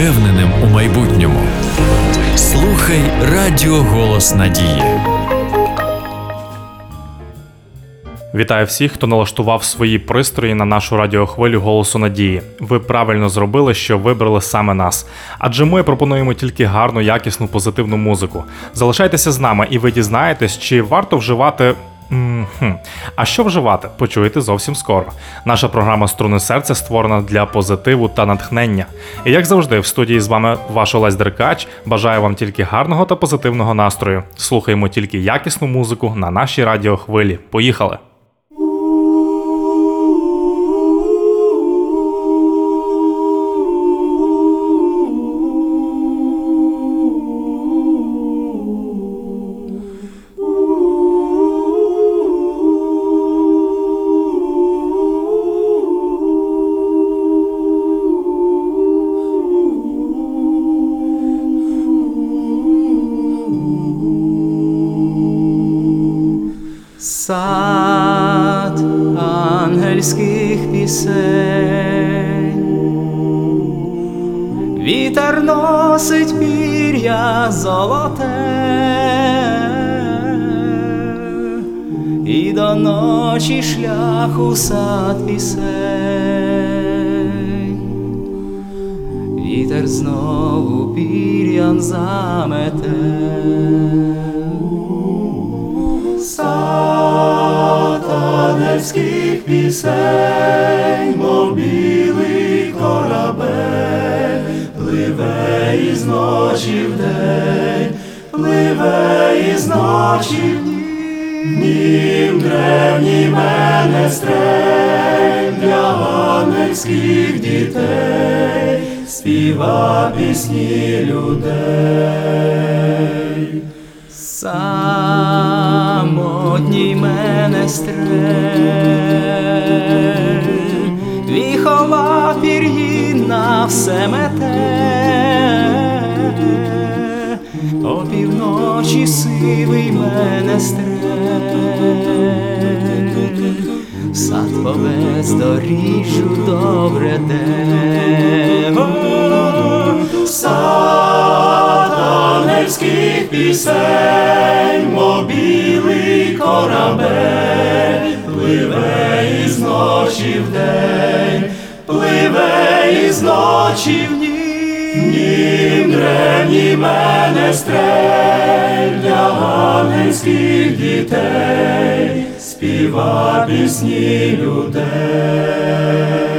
впевненим у майбутньому. Слухай Радіо Голос Надії. Вітаю всіх, хто налаштував свої пристрої на нашу радіохвилю голосу надії. Ви правильно зробили, що вибрали саме нас. Адже ми пропонуємо тільки гарну, якісну, позитивну музику. Залишайтеся з нами, і ви дізнаєтесь, чи варто вживати. М-хм. А що вживати? Почуєте зовсім скоро. Наша програма Струни серця створена для позитиву та натхнення. І як завжди, в студії з вами ваш Олесь Деркач. Бажаю вам тільки гарного та позитивного настрою. Слухаємо тільки якісну музику на нашій радіохвилі. Поїхали! Ангельських пісень, вітер носить пір'я золоте, і до ночі шлях у сад пісень, вітер знову пір'ям замете. Сатанельських пісень, мов білий корабель, пливе із ночі в день, пливе із ночі в днім древній мене стрень для ангельських дітей, співа пісні людей. Самотній мене стрель, віхова пір'їна все мете, опівночі сивий мене стрель, сад по бездоріжжю добре де. Сатанельських пісень, мов білий корабель, пливе із ночі в день, пливе із ночі в днім древній мене стрель для ангельських дітей, співа пісні людей.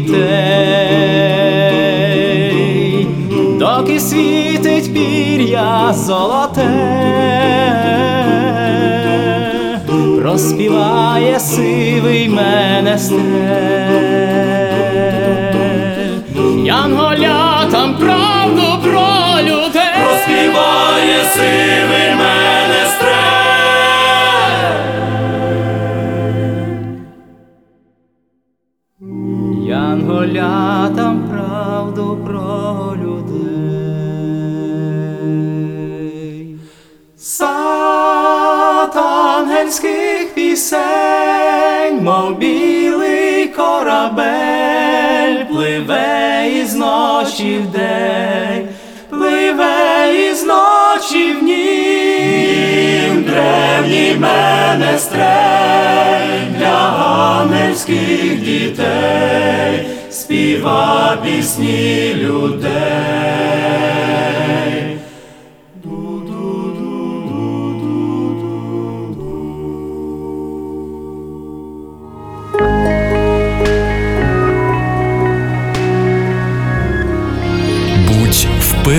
Дітей, доки світить пір'я золоте, розпіває сивий менестрель, Янголятам правду про людей. Розпіває сивий ночі в день, пливе із ночі в нім. Древній мене стрель для ангельських дітей, співа пісні людей.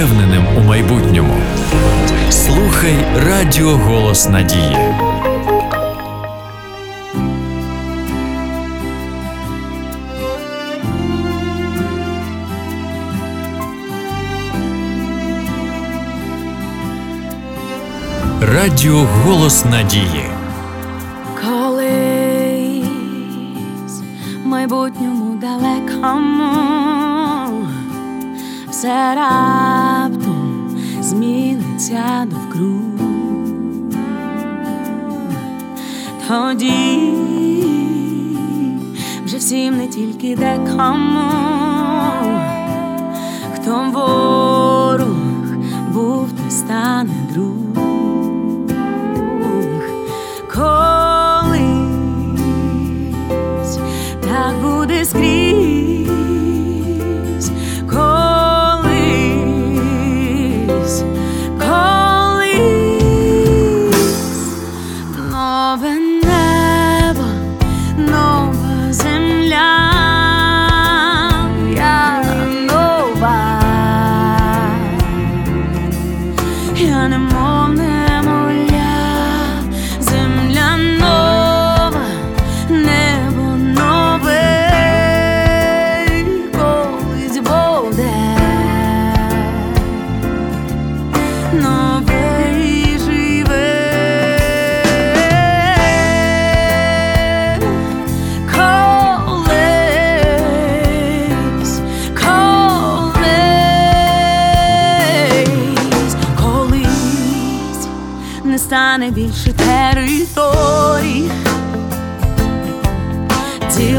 впевненим у майбутньому. Слухай радіо Голос Надії. Радіо Голос Надії. Колись в майбутньому далекому все раптом зміниться довкруг, тоді вже всім не тільки декому.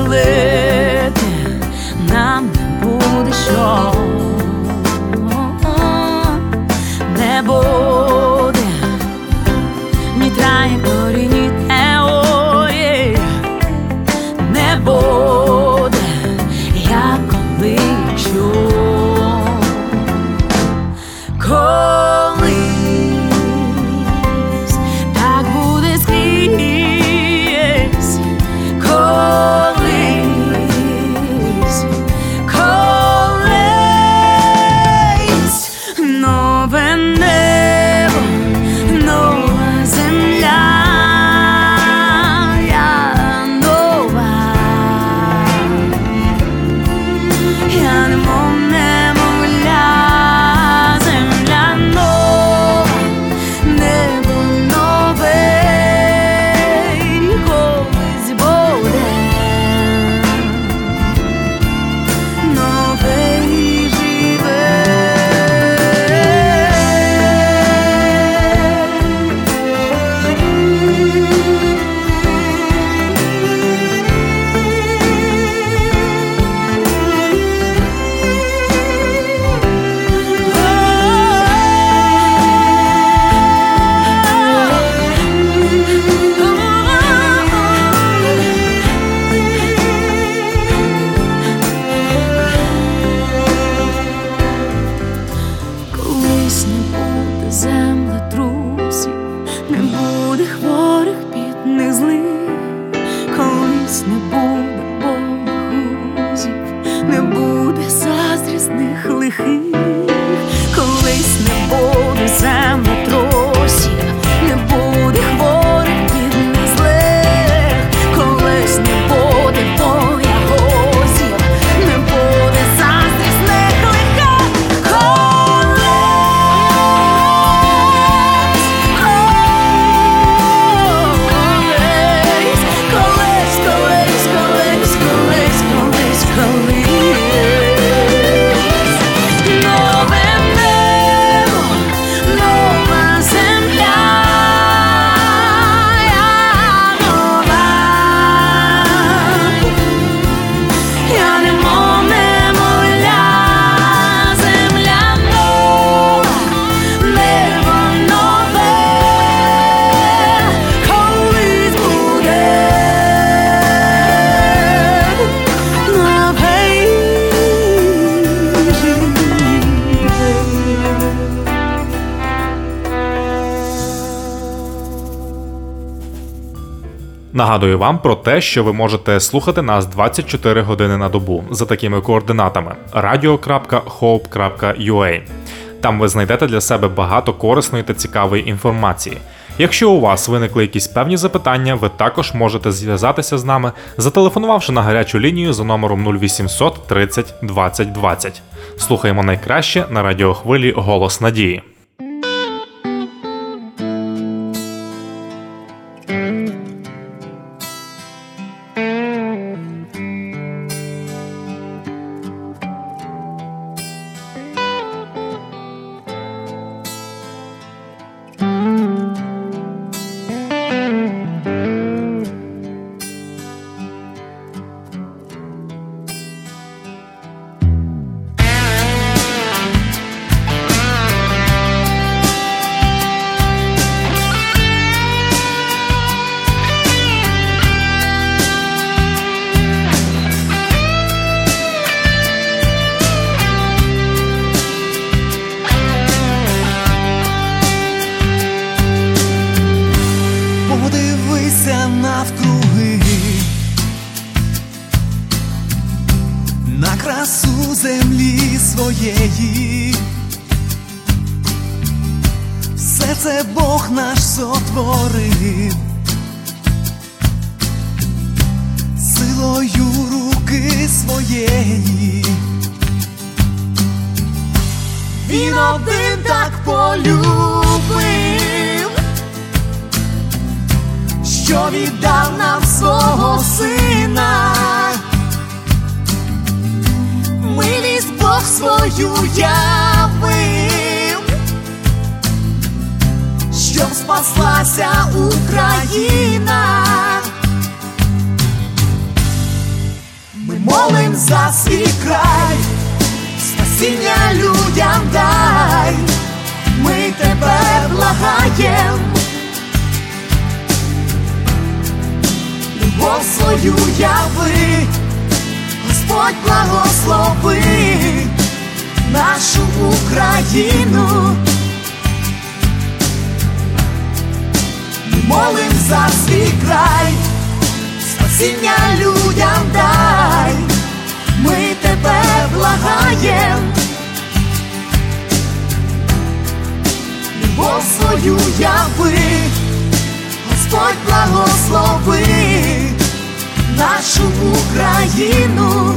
live. нагадую вам про те, що ви можете слухати нас 24 години на добу за такими координатами: radio.hope.ua. Там ви знайдете для себе багато корисної та цікавої інформації. Якщо у вас виникли якісь певні запитання, ви також можете зв'язатися з нами, зателефонувавши на гарячу лінію за номером 0800 30 20 20. Слухаємо найкраще на радіохвилі Голос Надії. Своєї. Він один так полюбив що віддав нам свого сина. Милість Бог свою явив, щоб спаслася Україна. Ми молим за свій край, спасіння людям дай, ми тебе благаєм. любов свою яви, Господь благослови нашу Україну. Молим за свій край, спасіння людям дай, благаєм. Любов свою яви. Господь благослови нашу Україну,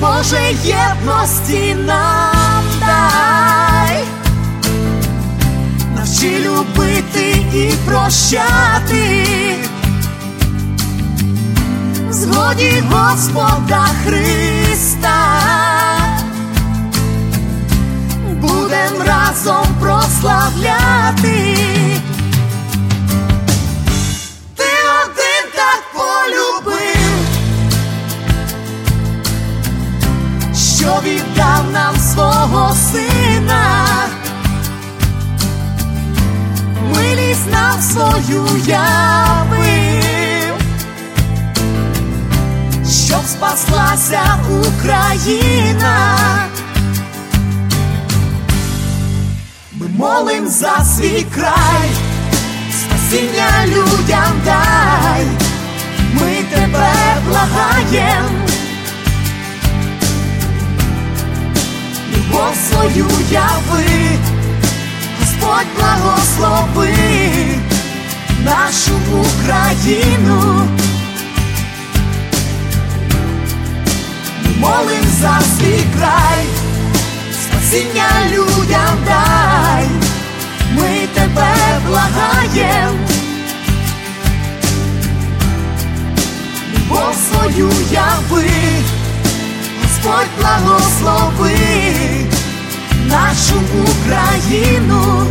Боже єдності нам дай, навчи любити і прощати, в Господа Христа. Будем разом прославляти. Ти один так полюбив, що віддав нам свого сина, милість нам свою явив, спаслася Україна. Ми молим за свій край, спасіння людям дай, ми тебе благаєм, любов свою яви, Господь благослови нашу Україну. Молим за свій край. Спасіння людям дай, ми тебе благаєм, любов свою яви, Господь благослови нашу Україну.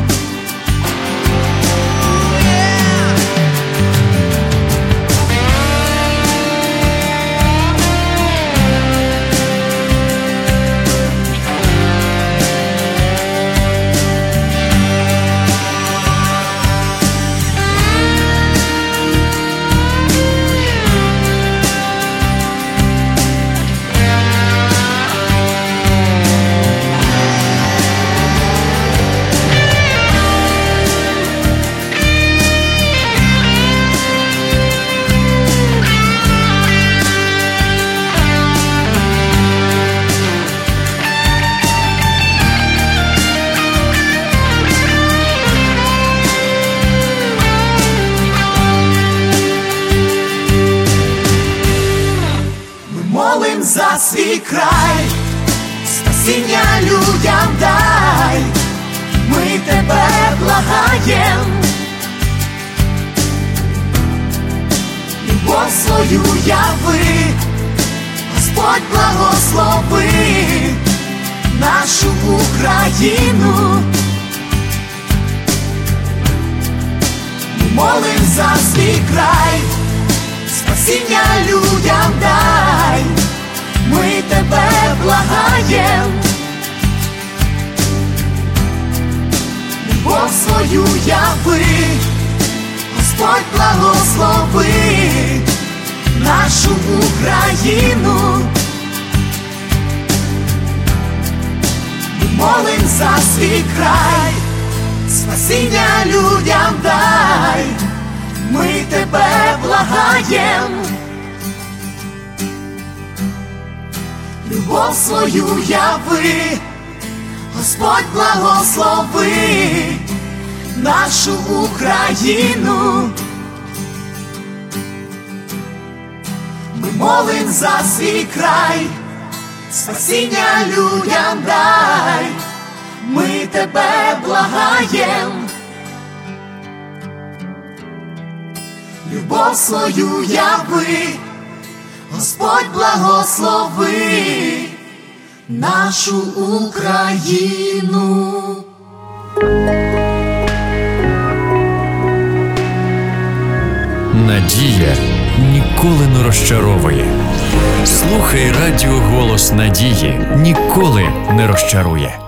Господь благословить нашу Україну. Молим за свій край, спасіння людям дай, ми тебе благаєм, любов свою яви, Господь благослови нашу Україну. Ми молим за свій край, спасіння людям дай, ми тебе благаєм, любов свою яви, Господь благослови нашу Україну. Надія ніколи не розчаровує. Слухай радіо голос надії ніколи не розчарує.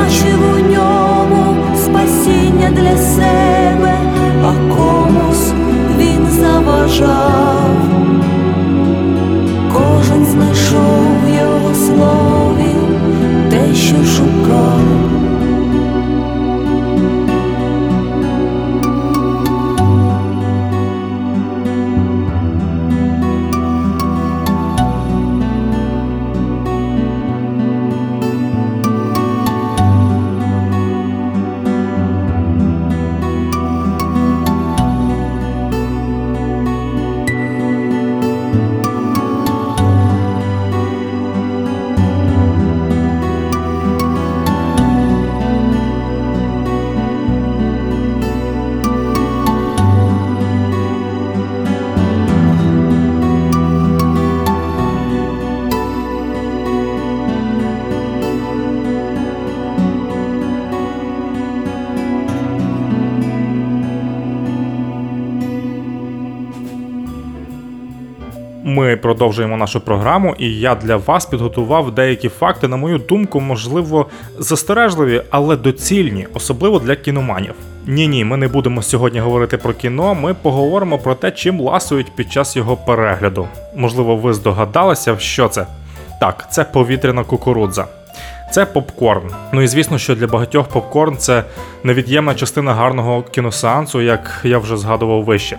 побачив у ньому спасіння для себе, а комусь він заважав. Ми продовжуємо нашу програму, і я для вас підготував деякі факти, на мою думку, можливо, застережливі, але доцільні, особливо для кіноманів. Ні, ні, ми не будемо сьогодні говорити про кіно. Ми поговоримо про те, чим ласують під час його перегляду. Можливо, ви здогадалися, що це? Так, це повітряна кукурудза. Це попкорн. Ну і звісно, що для багатьох попкорн це невід'ємна частина гарного кіносеансу, як я вже згадував вище.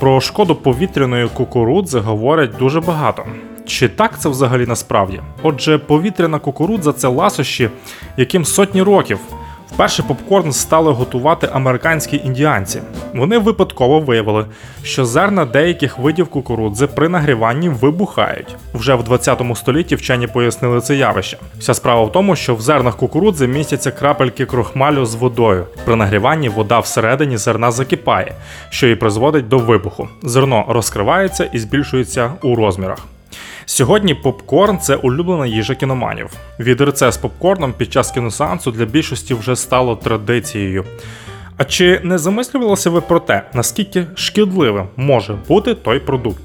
Про шкоду повітряної кукурудзи говорять дуже багато. Чи так це взагалі насправді? Отже, повітряна кукурудза це ласощі, яким сотні років. Вперше попкорн стали готувати американські індіанці. Вони випадково виявили, що зерна деяких видів кукурудзи при нагріванні вибухають. Вже в 20 столітті вчені пояснили це явище. Вся справа в тому, що в зернах кукурудзи містяться крапельки крохмалю з водою. При нагріванні вода всередині зерна закипає, що і призводить до вибуху. Зерно розкривається і збільшується у розмірах. Сьогодні попкорн це улюблена їжа кіноманів. Відерце з попкорном під час кіносеансу для більшості вже стало традицією. А чи не замислювалися ви про те, наскільки шкідливим може бути той продукт?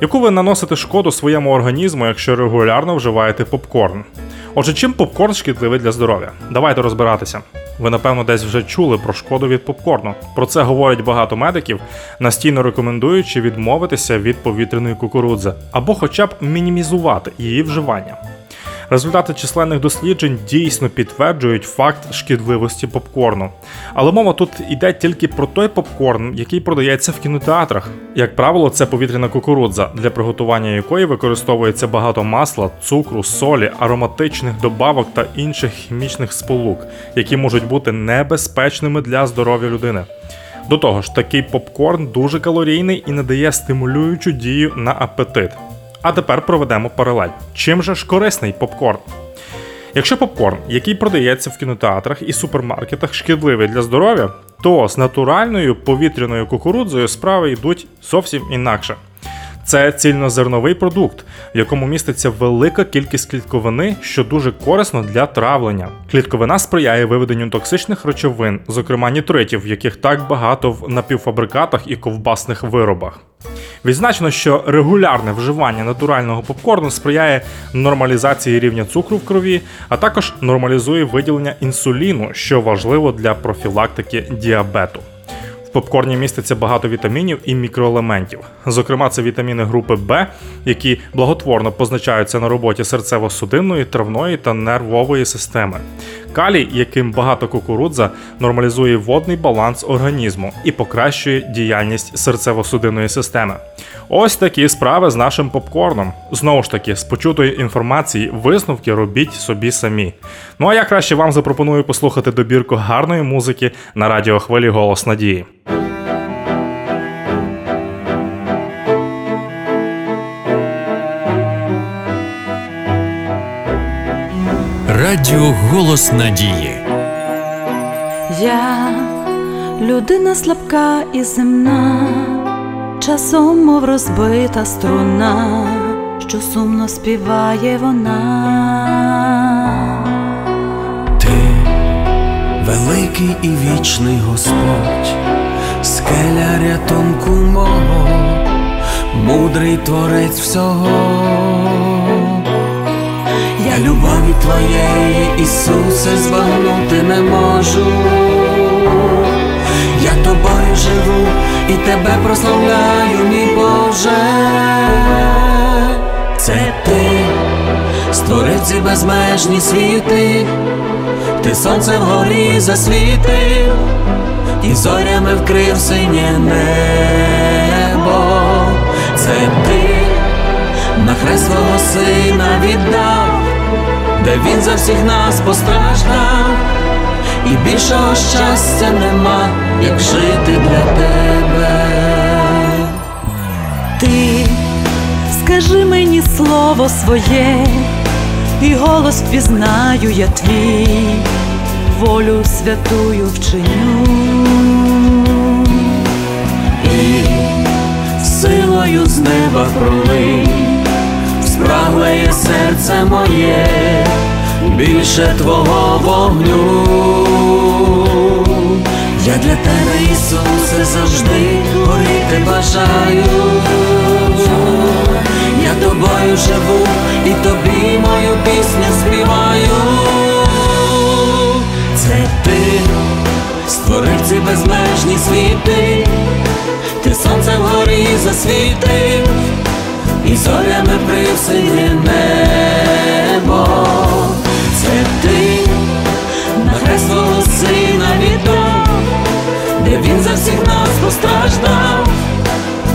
Яку ви наносите шкоду своєму організму, якщо регулярно вживаєте попкорн? Отже, чим попкорн шкідливий для здоров'я? Давайте розбиратися. Ви напевно десь вже чули про шкоду від попкорну. Про це говорять багато медиків, настійно рекомендуючи відмовитися від повітряної кукурудзи або хоча б мінімізувати її вживання. Результати численних досліджень дійсно підтверджують факт шкідливості попкорну. Але мова тут йде тільки про той попкорн, який продається в кінотеатрах. Як правило, це повітряна кукурудза, для приготування якої використовується багато масла, цукру, солі, ароматичних добавок та інших хімічних сполук, які можуть бути небезпечними для здоров'я людини. До того ж, такий попкорн дуже калорійний і надає стимулюючу дію на апетит. А тепер проведемо паралель. Чим же ж корисний попкорн? Якщо попкорн, який продається в кінотеатрах і супермаркетах, шкідливий для здоров'я, то з натуральною повітряною кукурудзою справи йдуть зовсім інакше. Це цільнозерновий продукт, в якому міститься велика кількість клітковини, що дуже корисно для травлення. Клітковина сприяє виведенню токсичних речовин, зокрема нітритів, яких так багато в напівфабрикатах і ковбасних виробах. Відзначено, що регулярне вживання натурального попкорну сприяє нормалізації рівня цукру в крові, а також нормалізує виділення інсуліну, що важливо для профілактики діабету. В попкорні міститься багато вітамінів і мікроелементів. Зокрема, це вітаміни групи Б, які благотворно позначаються на роботі серцево-судинної, травної та нервової системи. Калій, яким багато кукурудза, нормалізує водний баланс організму і покращує діяльність серцево-судинної системи. Ось такі справи з нашим попкорном. Знову ж таки, з почутої інформації висновки робіть собі самі. Ну а я краще вам запропоную послухати добірку гарної музики на радіохвилі Голос Надії. Радіо Голос Надії. Я людина слабка і земна, часом, мов розбита струна, що сумно співає вона. Ти великий і вічний Господь, скеля рятунку мого, мудрий творець всього. Я любові твоєї, Ісусе, збагнути не можу. Я тобою живу і тебе прославляю, мій Боже. Це ти створив безмежні світи, ти сонце вгорі засвітив, і зорями вкрив синє небо. Це ти на хрест свого сина віддав, де він за всіх нас постраждав, і більшого щастя нема, як жити для тебе. Ти скажи мені слово своє, і голос впізнаю я твій, волю святую вчиню. і силою з неба пролий, спраглеє серце моє, більше твого вогню. Я для тебе, Ісусе, завжди горіти бажаю, я тобою живу і тобі мою пісню співаю. Це ти створив ці безмежні світи, ти сонце вгорі засвітив, і зорями вкрив синє небо. Це ти на хрест сина віддав, де він за всіх нас постраждав,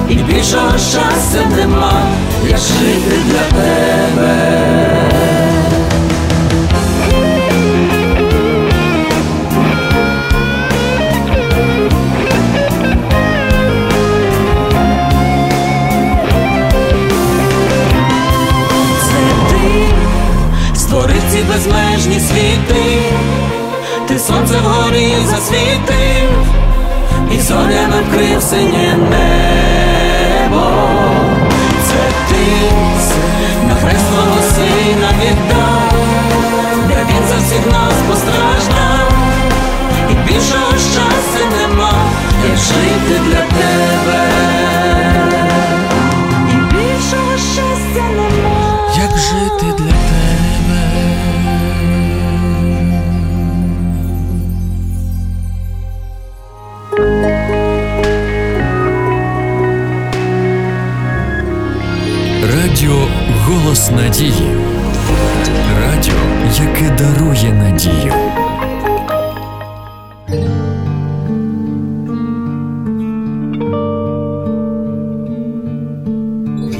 і більшого щастя нема, як жити для тебе.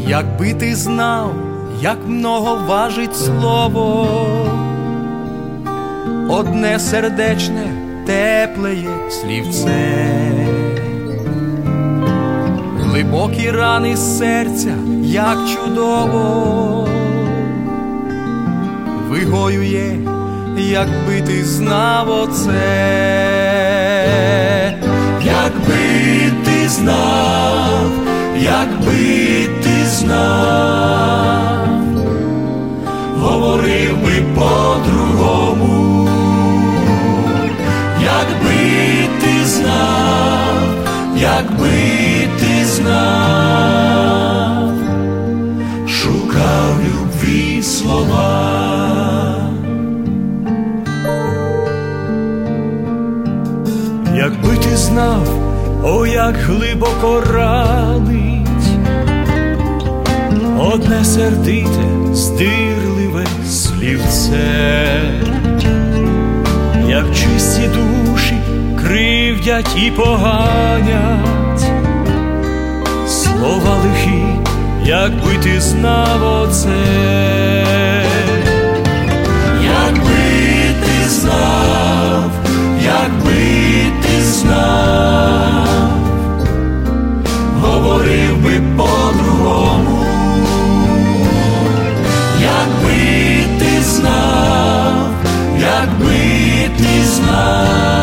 Якби ти знав, як много важить слово, одне сердечне, теплеє слівце, глибокі рани серця, як чудово, вигоює, якби ти знав оце, Якби ти знав, якби ти знав, говорив би по-другому, якби ти знав, якби ти знав, шукав любві слова. Якби ти знав, о, як глибоко ранить, одне сердите, здирливе слівце, як чисті душі кривдять і поганять, слова лихі, якби ти знав оце. Якби ти знав, якби ти знав, говорив ти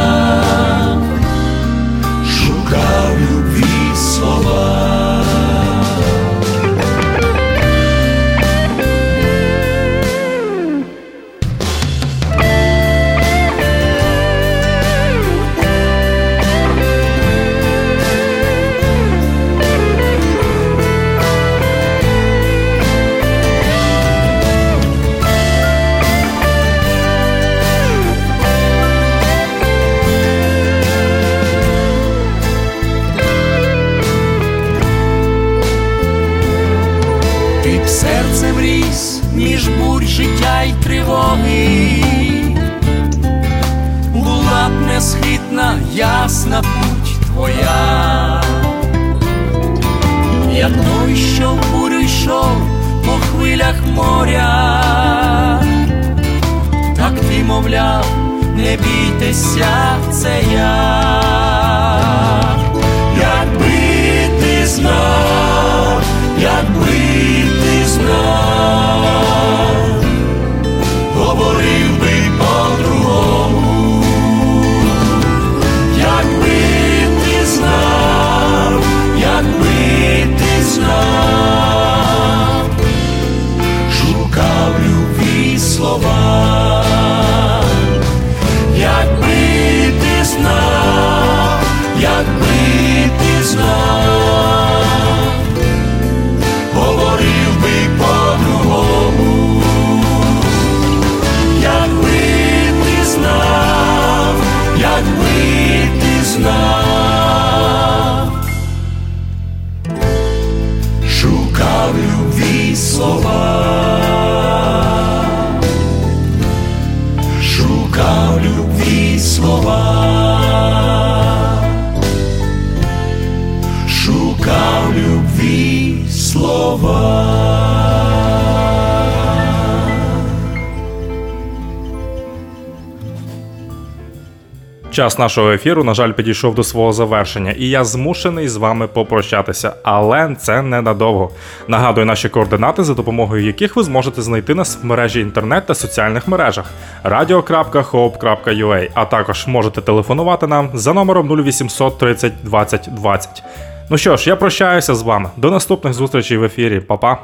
Під серцем ріс між бурь життя й тривоги, була б несхитна, ясна путь твоя, як той, що в бурю йшов по хвилях моря, так ти, мовляв, не бійтеся, це я. Якби ти знав, ти not Час нашого ефіру, на жаль, підійшов до свого завершення, і я змушений з вами попрощатися, але це ненадовго. Нагадую наші координати, за допомогою яких ви зможете знайти нас в мережі інтернет та соціальних мережах radio.hope.ua, а також можете телефонувати нам за номером 0800 30 20 20. Ну що ж, я прощаюся з вами. До наступних зустрічей в ефірі. Па-па!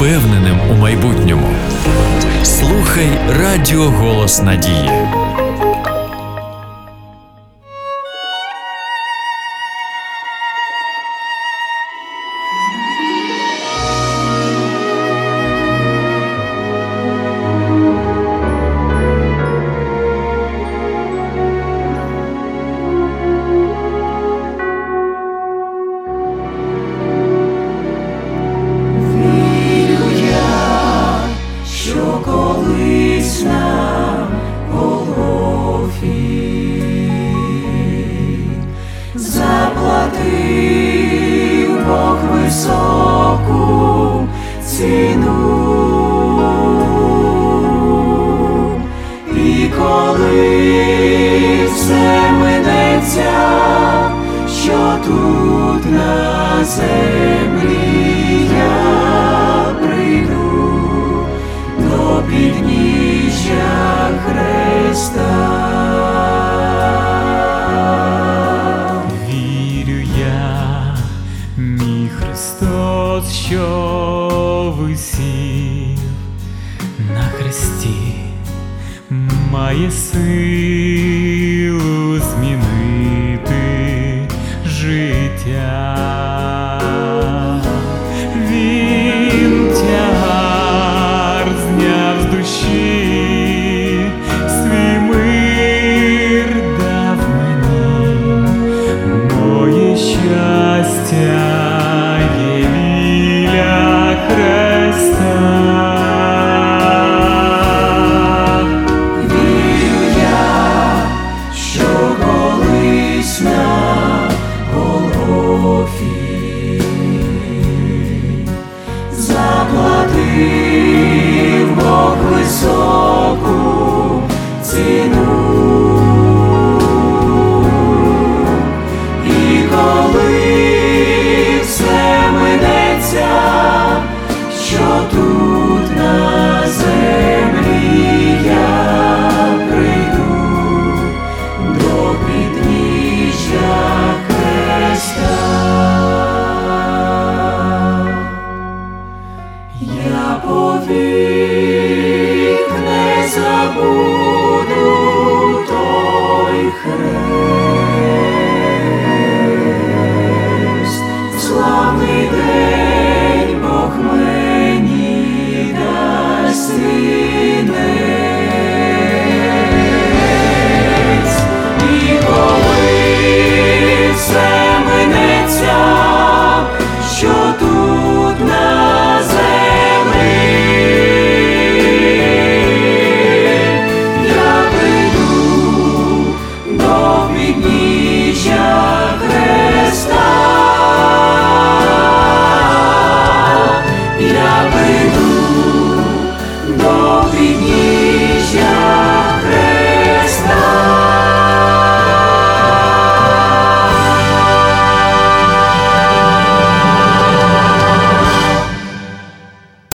Впевненим у майбутньому. Слухай Радіо Голос Надії. На хресті, має силу змінити життя.